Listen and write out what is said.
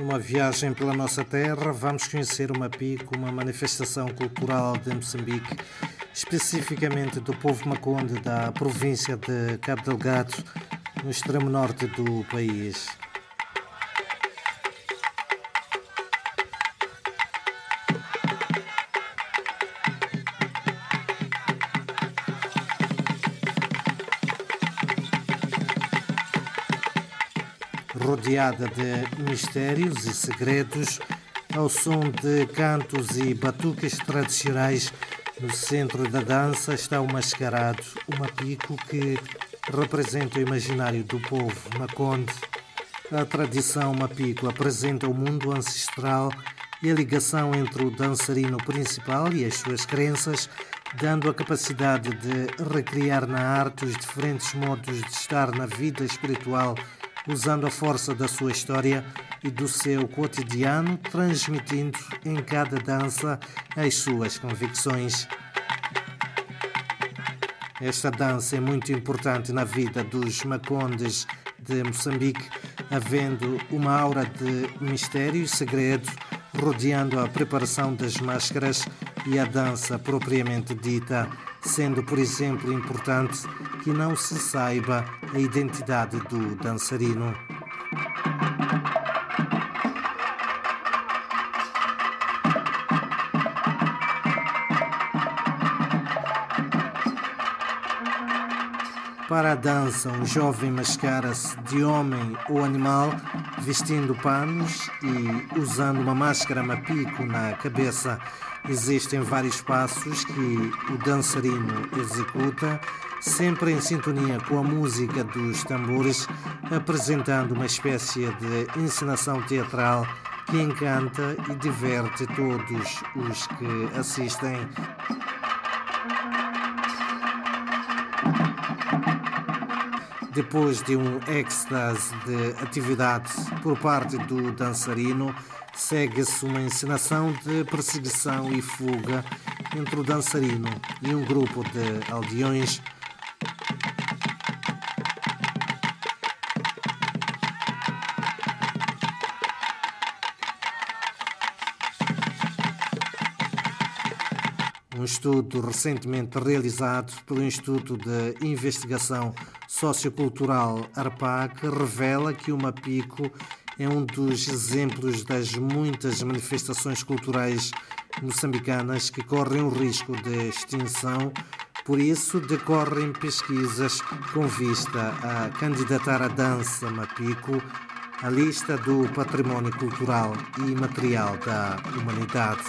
Numa viagem pela nossa terra, vamos conhecer o Mapico, uma manifestação cultural de Moçambique, especificamente do povo Maconde da província de Cabo Delgado, no extremo norte do país. Rodeada de mistérios e segredos, ao som de cantos e batuques tradicionais. No centro da dança está o mascarado, o mapico que representa o imaginário do povo maconde. A tradição mapico apresenta o mundo ancestral e a ligação entre o dançarino principal e as suas crenças, dando a capacidade de recriar na arte os diferentes modos de estar na vida espiritual usando a força da sua história e do seu cotidiano, transmitindo em cada dança as suas convicções. Esta dança é muito importante na vida dos macondes de Moçambique, havendo uma aura de mistério e segredo rodeando a preparação das máscaras e a dança propriamente dita, sendo, por exemplo, importante que não se saiba a identidade do dançarino. Para a dança, um jovem mascara-se de homem ou animal, vestindo panos e usando uma máscara mapico na cabeça. Existem vários passos que o dançarino executa, sempre em sintonia com a música dos tambores, apresentando uma espécie de encenação teatral que encanta e diverte todos os que assistem. Depois de um êxtase de atividade por parte do dançarino, segue-se uma encenação de perseguição e fuga entre o dançarino e um grupo de aldeões. Um estudo recentemente realizado pelo Instituto de Investigação Sociocultural ARPAC revela que o Mapico é um dos exemplos das muitas manifestações culturais moçambicanas que correm o risco de extinção. Por isso, decorrem pesquisas com vista a candidatar a dança Mapico à lista do património cultural e material da humanidade.